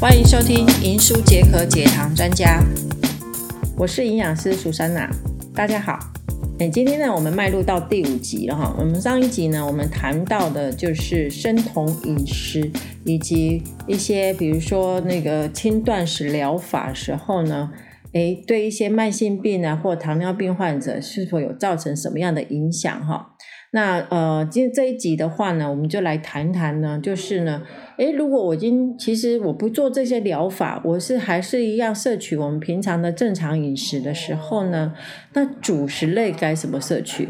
欢迎收听《银书解渴解糖专家》，我是营养师苏珊娜，大家好。哎，今天呢，我们迈入到第五集了哈。我们上一集呢，我们谈到的就是生酮饮食，以及一些比如说那个轻断食疗法时候呢，哎，对一些慢性病啊或糖尿病患者是否有造成什么样的影响哈？那呃，今天这一集的话呢，我们就来谈谈呢，就是呢，诶，如果我今其实我不做这些疗法，我是还是一样摄取我们平常的正常饮食的时候呢，那主食类该怎么摄取？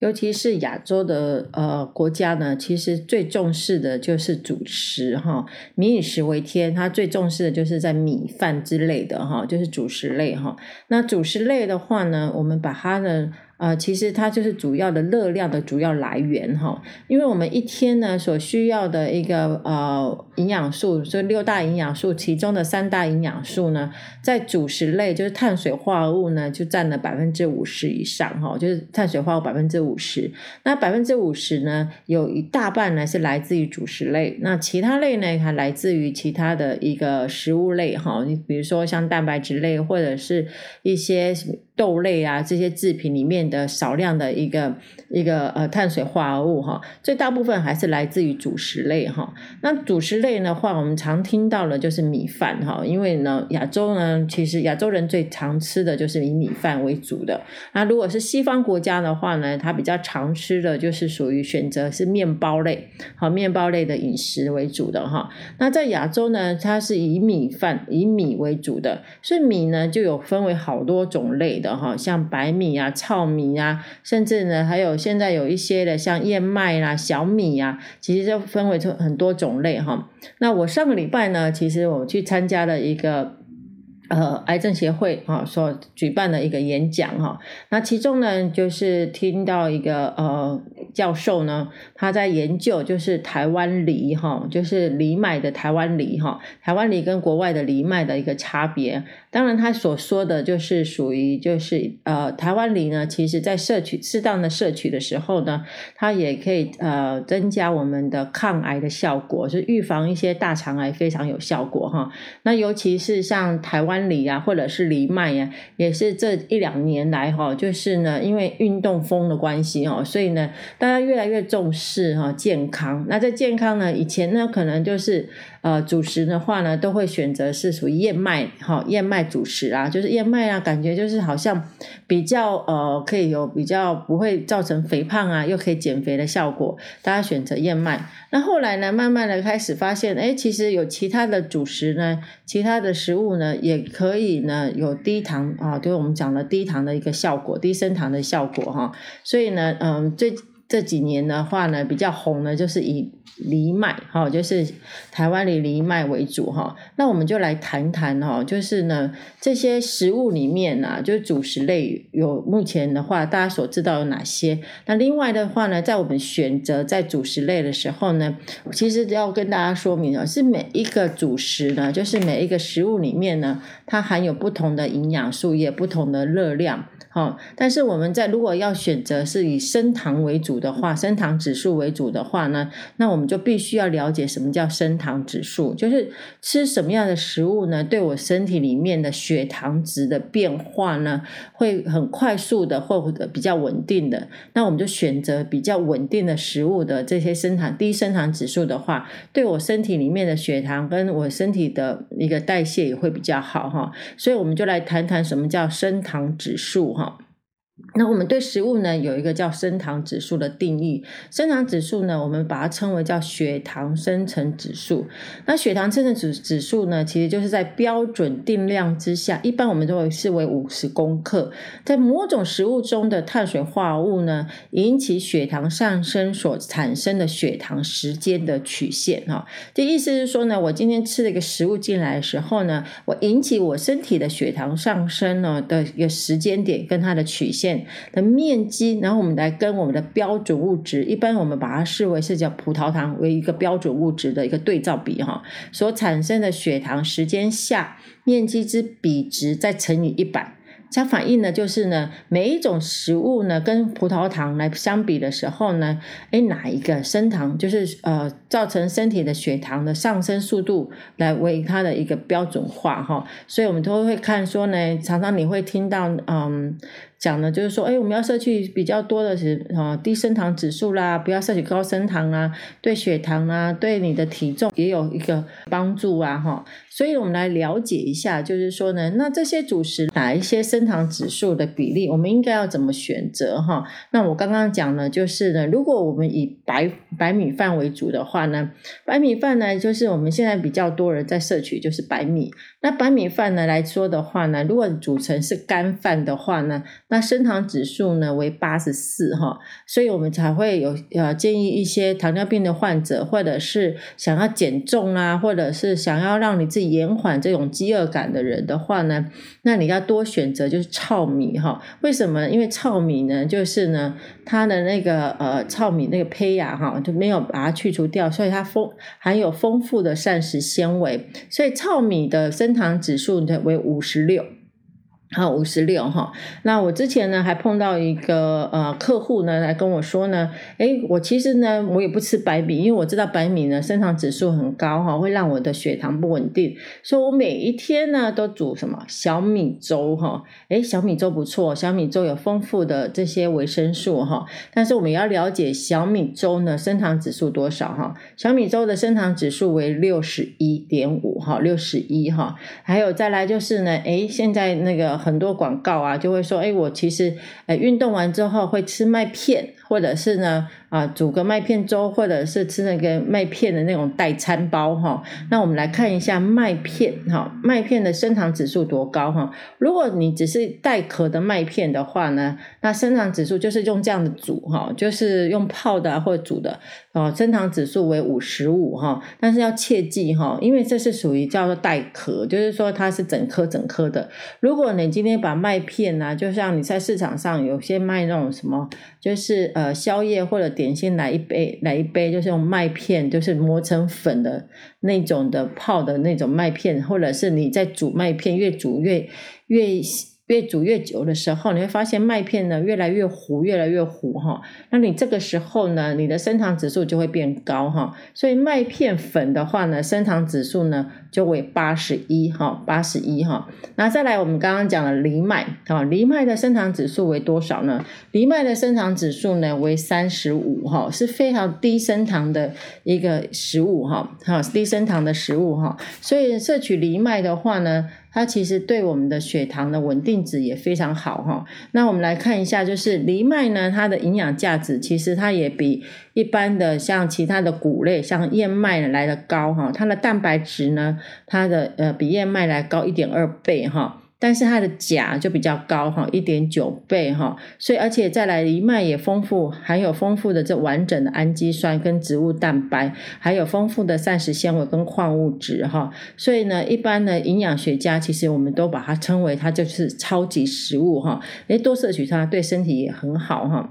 尤其是亚洲的呃国家呢，其实最重视的就是主食哈，民以食为天，它最重视的就是在米饭之类的哈，就是主食类哈。那主食类的话呢，我们把它的呃，其实它就是主要的热量的主要来源哈，因为我们一天呢所需要的一个呃营养素，这六大营养素其中的三大营养素呢，在主食类就是碳水化合物呢就占了百分之五十以上哈，就是碳水化合物百分之五十，那百分之五十呢有一大半呢是来自于主食类，那其他类呢还来自于其他的一个食物类哈，你比如说像蛋白质类或者是一些豆类啊这些制品里面。的少量的一个一个呃碳水化合物哈，最大部分还是来自于主食类哈。那主食类的话，我们常听到的就是米饭哈，因为呢亚洲呢其实亚洲人最常吃的就是以米饭为主的。那如果是西方国家的话呢，它比较常吃的就是属于选择是面包类，好面包类的饮食为主的哈。那在亚洲呢，它是以米饭以米为主的，所以米呢就有分为好多种类的哈，像白米啊、糙米。米呀，甚至呢，还有现在有一些的像燕麦啦、小米呀，其实就分为出很多种类哈。那我上个礼拜呢，其实我去参加了一个。呃，癌症协会啊所举办的一个演讲哈，那其中呢，就是听到一个呃教授呢，他在研究就是台湾梨哈，就是藜麦的台湾梨哈，台湾梨跟国外的藜麦的一个差别。当然，他所说的就是属于就是呃台湾梨呢，其实在摄取适当的摄取的时候呢，它也可以呃增加我们的抗癌的效果，是预防一些大肠癌非常有效果哈。那尤其是像台湾。梨呀，或者是藜麦呀，也是这一两年来哈，就是呢，因为运动风的关系哈，所以呢，大家越来越重视哈健康。那在健康呢，以前呢，可能就是呃主食的话呢，都会选择是属于燕麦哈，燕麦主食啊，就是燕麦啊，感觉就是好像比较呃可以有比较不会造成肥胖啊，又可以减肥的效果，大家选择燕麦。那后来呢，慢慢的开始发现，哎，其实有其他的主食呢，其他的食物呢，也可以呢有低糖啊，就是我们讲的低糖的一个效果，低升糖的效果哈。所以呢，嗯，这这几年的话呢，比较红的就是以。藜麦哈，就是台湾的藜麦为主哈。那我们就来谈谈哈，就是呢这些食物里面呢，就是主食类有目前的话，大家所知道有哪些？那另外的话呢，在我们选择在主食类的时候呢，其实要跟大家说明啊，是每一个主食呢，就是每一个食物里面呢，它含有不同的营养素，也不同的热量。好，但是我们在如果要选择是以升糖为主的话，升糖指数为主的话呢，那我们就必须要了解什么叫升糖指数，就是吃什么样的食物呢，对我身体里面的血糖值的变化呢，会很快速的或者比较稳定的，那我们就选择比较稳定的食物的这些升糖低升糖指数的话，对我身体里面的血糖跟我身体的一个代谢也会比较好哈，所以我们就来谈谈什么叫升糖指数哈。那我们对食物呢有一个叫升糖指数的定义，升糖指数呢，我们把它称为叫血糖生成指数。那血糖生成指指数呢，其实就是在标准定量之下，一般我们都会视为五十公克，在某种食物中的碳水化合物呢，引起血糖上升所产生的血糖时间的曲线哈。这意思是说呢，我今天吃了一个食物进来的时候呢，我引起我身体的血糖上升呢的一个时间点跟它的曲线。的面积，然后我们来跟我们的标准物质，一般我们把它视为是叫葡萄糖为一个标准物质的一个对照比哈，所产生的血糖时间下面积之比值再乘以一百。它反映的就是呢，每一种食物呢跟葡萄糖来相比的时候呢，哎，哪一个升糖就是呃造成身体的血糖的上升速度来为它的一个标准化哈，所以我们都会看说呢，常常你会听到嗯。讲的就是说，哎，我们要摄取比较多的是啊低升糖指数啦，不要摄取高升糖啊，对血糖啊，对你的体重也有一个帮助啊，哈。所以我们来了解一下，就是说呢，那这些主食哪一些升糖指数的比例，我们应该要怎么选择哈？那我刚刚讲呢，就是呢，如果我们以白白米饭为主的话呢，白米饭呢，就是我们现在比较多人在摄取就是白米。那白米饭呢来说的话呢，如果煮成是干饭的话呢，那升糖指数呢为八十四哈，所以我们才会有呃建议一些糖尿病的患者，或者是想要减重啊，或者是想要让你自己延缓这种饥饿感的人的话呢，那你要多选择就是糙米哈。为什么？因为糙米呢，就是呢它的那个呃糙米那个胚芽哈就没有把它去除掉，所以它丰含有丰富的膳食纤维，所以糙米的升糖指数呢为五十六。好，五十六哈。那我之前呢还碰到一个呃客户呢来跟我说呢，哎，我其实呢我也不吃白米，因为我知道白米呢升糖指数很高哈，会让我的血糖不稳定，所以我每一天呢都煮什么小米粥哈。哎，小米粥不错，小米粥有丰富的这些维生素哈。但是我们要了解小米粥呢升糖指数多少哈？小米粥的升糖指数为六十一点五哈，六十一哈。还有再来就是呢，哎，现在那个。很多广告啊，就会说，哎，我其实，哎，运动完之后会吃麦片，或者是呢。啊，煮个麦片粥，或者是吃那个麦片的那种代餐包哈。那我们来看一下麦片哈，麦片的升糖指数多高哈？如果你只是带壳的麦片的话呢，那升糖指数就是用这样的煮哈，就是用泡的或者煮的哦，升糖指数为五十五哈。但是要切记哈，因为这是属于叫做带壳，就是说它是整颗整颗的。如果你今天把麦片呢，就像你在市场上有些卖那种什么，就是呃宵夜或者点。点心来一杯，来一杯，就是用麦片，就是磨成粉的那种的泡的那种麦片，或者是你在煮麦片，越煮越越。越煮越久的时候，你会发现麦片呢越来越糊，越来越糊哈。那你这个时候呢，你的升糖指数就会变高哈。所以麦片粉的话呢，升糖指数呢就为八十一哈，八十一哈。那再来，我们刚刚讲了藜麦哈，藜麦的升糖指数为多少呢？藜麦的升糖指数呢为三十五哈，是非常低升糖的一个食物哈，哈，低升糖的食物哈。所以摄取藜麦的话呢。它其实对我们的血糖的稳定值也非常好哈。那我们来看一下，就是藜麦呢，它的营养价值其实它也比一般的像其他的谷类，像燕麦来的高哈。它的蛋白质呢，它的呃比燕麦来高一点二倍哈。但是它的钾就比较高哈，一点九倍哈，所以而且再来藜麦也丰富，含有丰富的这完整的氨基酸跟植物蛋白，还有丰富的膳食纤维跟矿物质哈，所以呢，一般的营养学家其实我们都把它称为它就是超级食物哈，诶，多摄取它对身体也很好哈。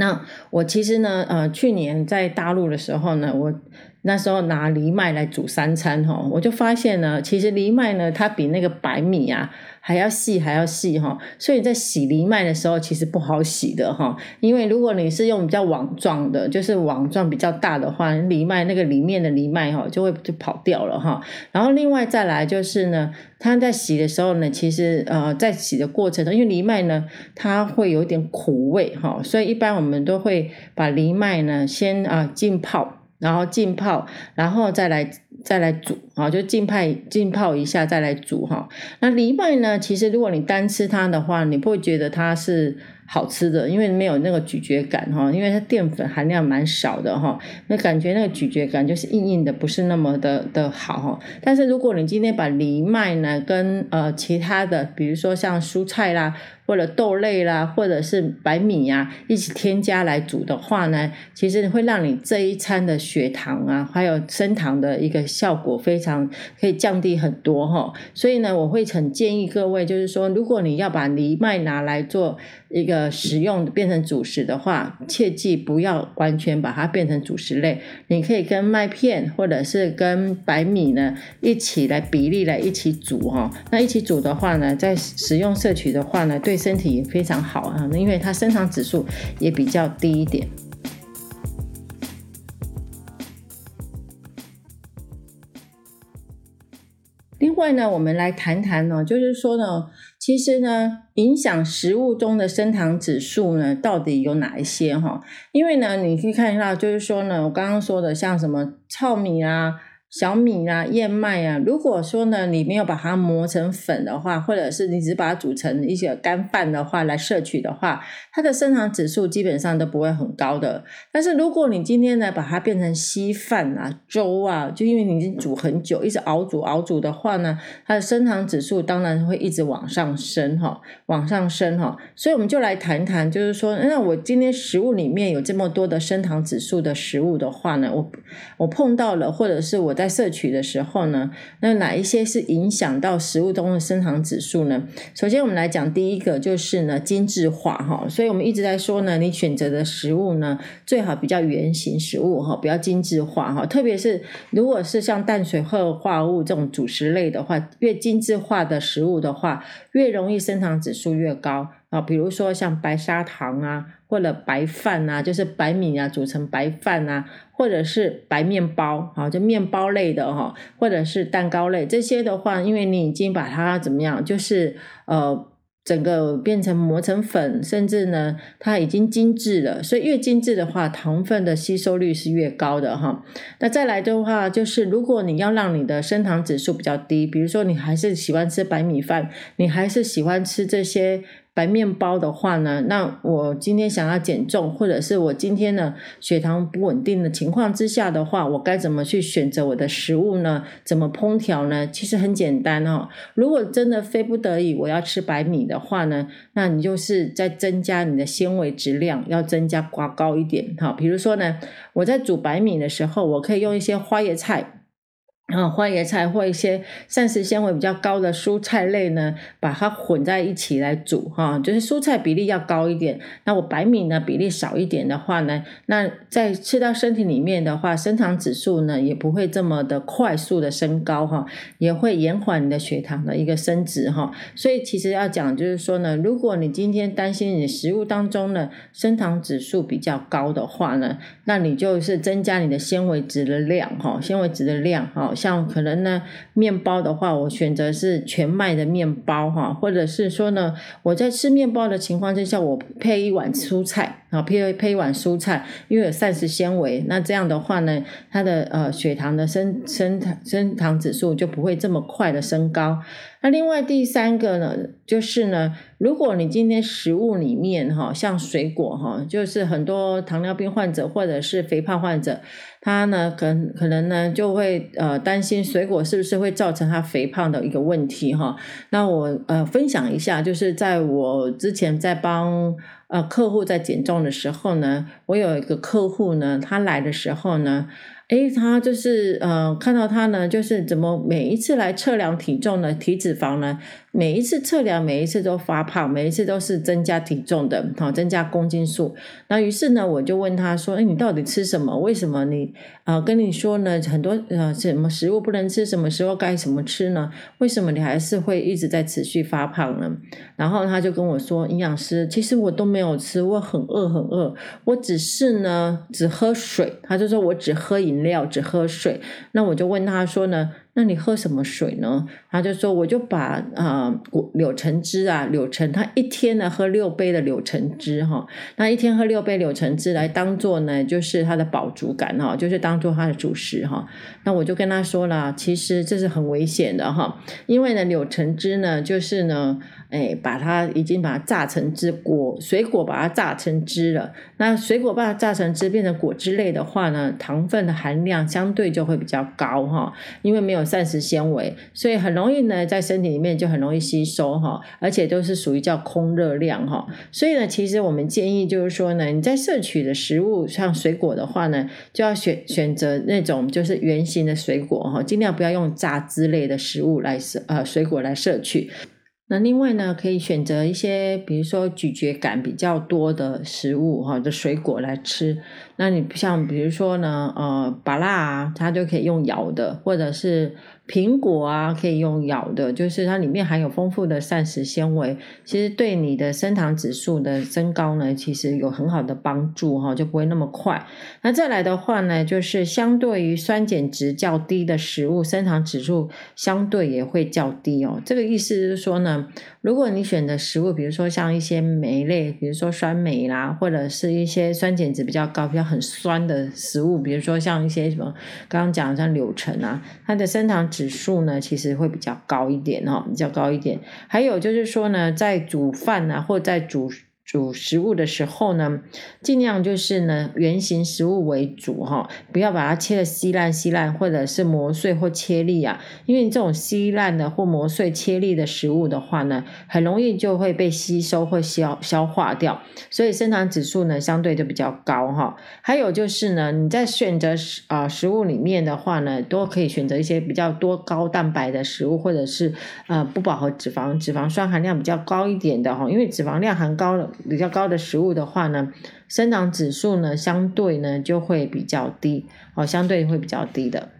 那我其实呢，呃，去年在大陆的时候呢，我。那时候拿藜麦来煮三餐哈，我就发现呢，其实藜麦呢，它比那个白米啊还要细，还要细哈。所以在洗藜麦的时候，其实不好洗的哈。因为如果你是用比较网状的，就是网状比较大的话，藜麦那个里面的藜麦哈就会就跑掉了哈。然后另外再来就是呢，它在洗的时候呢，其实呃在洗的过程中，因为藜麦呢它会有点苦味哈，所以一般我们都会把藜麦呢先啊浸泡。然后浸泡，然后再来再来煮啊，就浸泡浸泡一下再来煮哈。那藜麦呢，其实如果你单吃它的话，你不会觉得它是。好吃的，因为没有那个咀嚼感哈，因为它淀粉含量蛮少的哈，那感觉那个咀嚼感就是硬硬的，不是那么的的好哈。但是如果你今天把藜麦呢跟呃其他的，比如说像蔬菜啦，或者豆类啦，或者是白米呀一起添加来煮的话呢，其实会让你这一餐的血糖啊，还有升糖的一个效果非常可以降低很多哈。所以呢，我会很建议各位，就是说，如果你要把藜麦拿来做一个。呃食用变成主食的话，切记不要完全把它变成主食类。你可以跟麦片或者是跟白米呢一起来比例来一起煮哈。那一起煮的话呢，在食用摄取的话呢，对身体也非常好啊，因为它升糖指数也比较低一点。另外呢，我们来谈谈呢，就是说呢，其实呢，影响食物中的升糖指数呢，到底有哪一些哈？因为呢，你可以看到，就是说呢，我刚刚说的，像什么糙米啊。小米啊，燕麦啊，如果说呢，你没有把它磨成粉的话，或者是你只把它煮成一些干饭的话来摄取的话，它的升糖指数基本上都不会很高的。但是如果你今天呢把它变成稀饭啊、粥啊，就因为你已经煮很久，一直熬煮熬煮的话呢，它的升糖指数当然会一直往上升哈，往上升哈。所以我们就来谈谈，就是说，那我今天食物里面有这么多的升糖指数的食物的话呢，我我碰到了，或者是我。在摄取的时候呢，那哪一些是影响到食物中的升糖指数呢？首先，我们来讲第一个就是呢，精致化哈。所以我们一直在说呢，你选择的食物呢，最好比较圆形食物哈，比较精致化哈。特别是如果是像淡水化化物这种主食类的话，越精致化的食物的话，越容易升糖指数越高啊。比如说像白砂糖啊。或者白饭啊，就是白米啊，煮成白饭啊，或者是白面包啊，就面包类的哈，或者是蛋糕类这些的话，因为你已经把它怎么样，就是呃，整个变成磨成粉，甚至呢，它已经精致了，所以越精致的话，糖分的吸收率是越高的哈。那再来的话，就是如果你要让你的升糖指数比较低，比如说你还是喜欢吃白米饭，你还是喜欢吃这些。白面包的话呢，那我今天想要减重，或者是我今天呢血糖不稳定的情况之下的话，我该怎么去选择我的食物呢？怎么烹调呢？其实很简单哦。如果真的非不得已我要吃白米的话呢，那你就是在增加你的纤维质量，要增加挂高一点哈。比如说呢，我在煮白米的时候，我可以用一些花椰菜。啊，花椰菜或一些膳食纤维比较高的蔬菜类呢，把它混在一起来煮哈，就是蔬菜比例要高一点。那我白米呢比例少一点的话呢，那在吃到身体里面的话，升糖指数呢也不会这么的快速的升高哈，也会延缓你的血糖的一个升值哈。所以其实要讲就是说呢，如果你今天担心你食物当中呢升糖指数比较高的话呢，那你就是增加你的纤维质的量哈，纤维质的量哈。像可能呢，面包的话，我选择是全麦的面包哈，或者是说呢，我在吃面包的情况之下，我配一碗蔬菜啊，配配一碗蔬菜，因为有膳食纤维，那这样的话呢，它的呃血糖的升升升糖指数就不会这么快的升高。那另外第三个呢，就是呢，如果你今天食物里面哈，像水果哈，就是很多糖尿病患者或者是肥胖患者，他呢可可能呢就会呃担心水果是不是会造成他肥胖的一个问题哈。那我呃分享一下，就是在我之前在帮呃客户在减重的时候呢，我有一个客户呢，他来的时候呢。诶，他就是呃，看到他呢，就是怎么每一次来测量体重呢，体脂肪呢？每一次测量，每一次都发胖，每一次都是增加体重的，好增加公斤数。那于是呢，我就问他说：“哎，你到底吃什么？为什么你啊跟你说呢？很多呃什么食物不能吃，什么时候该什么吃呢？为什么你还是会一直在持续发胖呢？”然后他就跟我说：“营养师，其实我都没有吃，我很饿很饿，我只是呢只喝水。”他就说我只喝饮料，只喝水。那我就问他说呢？那你喝什么水呢？他就说，我就把啊柳橙汁啊，柳橙，他一天呢喝六杯的柳橙汁哈，那一天喝六杯柳橙汁来当做呢，就是他的饱足感哈，就是当做他的主食哈。那我就跟他说了，其实这是很危险的哈，因为呢柳橙汁呢，就是呢。哎，把它已经把它榨成汁果水果把它榨成汁了。那水果把它榨成汁变成果汁类的话呢，糖分的含量相对就会比较高哈，因为没有膳食纤维，所以很容容易呢在身体里面就很容易吸收哈，而且都是属于叫空热量哈。所以呢，其实我们建议就是说呢，你在摄取的食物像水果的话呢，就要选选择那种就是圆形的水果哈，尽量不要用榨汁类的食物来摄呃水果来摄取。那另外呢，可以选择一些，比如说咀嚼感比较多的食物哈的水果来吃。那你像，比如说呢，呃，芭辣啊，它就可以用咬的，或者是。苹果啊，可以用咬的，就是它里面含有丰富的膳食纤维，其实对你的升糖指数的升高呢，其实有很好的帮助哈，就不会那么快。那再来的话呢，就是相对于酸碱值较低的食物，升糖指数相对也会较低哦。这个意思是说呢，如果你选的食物，比如说像一些酶类，比如说酸梅啦，或者是一些酸碱值比较高、比较很酸的食物，比如说像一些什么刚刚讲像柳橙啊，它的升糖指数呢，其实会比较高一点哦，比较高一点。还有就是说呢，在煮饭啊，或在煮。煮食物的时候呢，尽量就是呢圆形食物为主哈，不要把它切的稀烂稀烂，或者是磨碎或切粒啊。因为这种稀烂的或磨碎切粒的食物的话呢，很容易就会被吸收或消消化掉，所以升糖指数呢相对就比较高哈。还有就是呢，你在选择食啊食物里面的话呢，都可以选择一些比较多高蛋白的食物，或者是呃不饱和脂肪、脂肪酸含量比较高一点的哈，因为脂肪量含高了。比较高的食物的话呢，升糖指数呢相对呢就会比较低哦，相对会比较低的。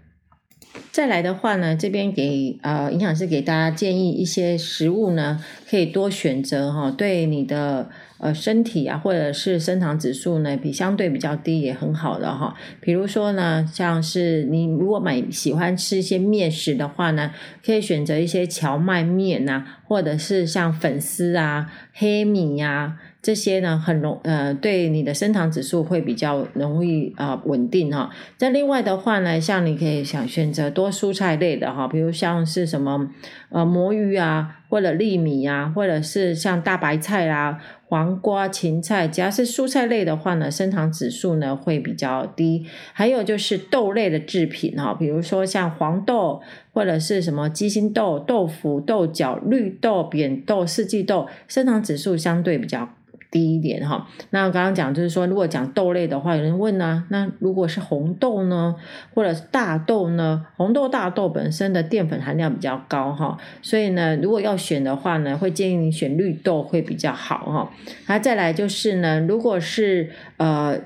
再来的话呢，这边给呃营养师给大家建议一些食物呢，可以多选择哈，对你的呃身体啊，或者是升糖指数呢比相对比较低也很好的哈。比如说呢，像是你如果买喜欢吃一些面食的话呢，可以选择一些荞麦面呐，或者是像粉丝啊、黑米呀。这些呢，很容呃，对你的升糖指数会比较容易啊稳定哈。再另外的话呢，像你可以想选择多蔬菜类的哈，比如像是什么呃魔芋啊，或者粒米啊，或者是像大白菜啦、黄瓜、芹菜，只要是蔬菜类的话呢，升糖指数呢会比较低。还有就是豆类的制品哈，比如说像黄豆或者是什么鸡心豆、豆腐、豆角、绿豆、扁豆、四季豆，升糖指数相对比较。低一点哈，那刚刚讲就是说，如果讲豆类的话，有人问呢，那如果是红豆呢，或者是大豆呢？红豆、大豆本身的淀粉含量比较高哈，所以呢，如果要选的话呢，会建议你选绿豆会比较好哈。那再来就是呢，如果是呃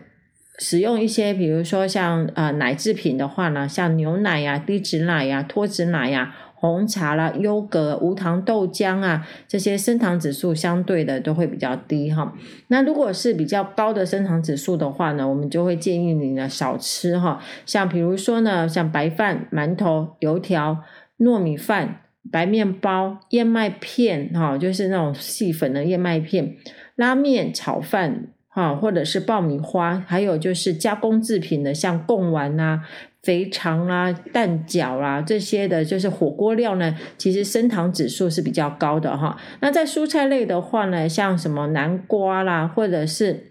使用一些，比如说像呃奶制品的话呢，像牛奶呀、低脂奶呀、脱脂奶呀。红茶啦、优格、无糖豆浆啊，这些升糖指数相对的都会比较低哈。那如果是比较高的升糖指数的话呢，我们就会建议你呢少吃哈。像比如说呢，像白饭、馒头、油条、糯米饭、白面包、燕麦片哈，就是那种细粉的燕麦片、拉面、炒饭哈，或者是爆米花，还有就是加工制品的，像贡丸啊。肥肠啊、蛋饺啊这些的，就是火锅料呢，其实升糖指数是比较高的哈。那在蔬菜类的话呢，像什么南瓜啦，或者是。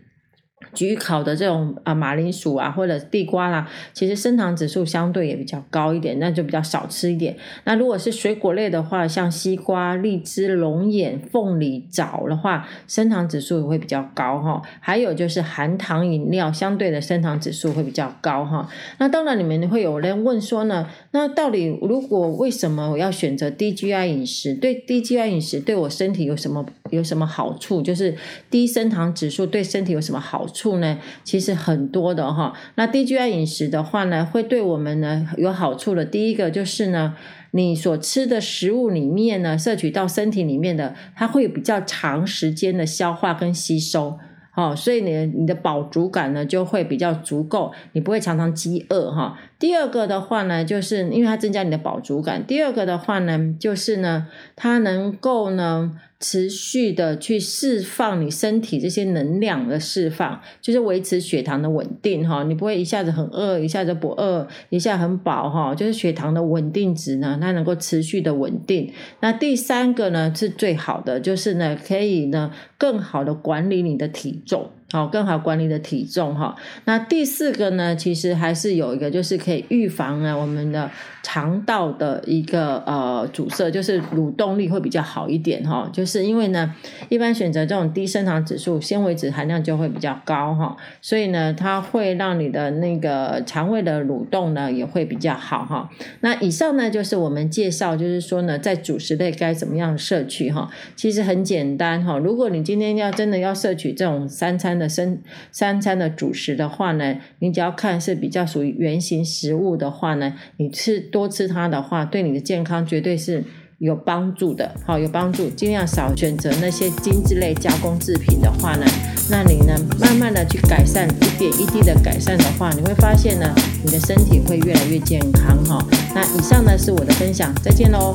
焗烤的这种啊马铃薯啊或者地瓜啦，其实升糖指数相对也比较高一点，那就比较少吃一点。那如果是水果类的话，像西瓜、荔枝、龙眼、凤梨、枣的话，升糖指数也会比较高哈。还有就是含糖饮料，相对的升糖指数会比较高哈。那当然，你们会有人问说呢，那到底如果为什么我要选择低 GI 饮食？对低 GI 饮食对我身体有什么有什么好处？就是低升糖指数对身体有什么好？处呢，其实很多的哈。那低 GI 饮食的话呢，会对我们呢有好处的。第一个就是呢，你所吃的食物里面呢，摄取到身体里面的，它会比较长时间的消化跟吸收。好，所以你你的饱足感呢就会比较足够，你不会常常饥饿哈。第二个的话呢，就是因为它增加你的饱足感。第二个的话呢，就是呢，它能够呢。持续的去释放你身体这些能量的释放，就是维持血糖的稳定哈。你不会一下子很饿，一下子不饿，一下很饱哈。就是血糖的稳定值呢，它能够持续的稳定。那第三个呢是最好的，就是呢可以呢更好的管理你的体重。好，更好管理的体重哈。那第四个呢，其实还是有一个，就是可以预防呢我们的肠道的一个呃阻塞，就是蠕动力会比较好一点哈。就是因为呢，一般选择这种低升糖指数，纤维质含量就会比较高哈，所以呢，它会让你的那个肠胃的蠕动呢也会比较好哈。那以上呢就是我们介绍，就是说呢，在主食类该怎么样摄取哈。其实很简单哈，如果你今天要真的要摄取这种三餐的。生三餐的主食的话呢，你只要看是比较属于圆形食物的话呢，你吃多吃它的话，对你的健康绝对是有帮助的。好，有帮助，尽量少选择那些精致类加工制品的话呢，那你呢慢慢的去改善，一点一滴的改善的话，你会发现呢，你的身体会越来越健康哈。那以上呢是我的分享，再见喽。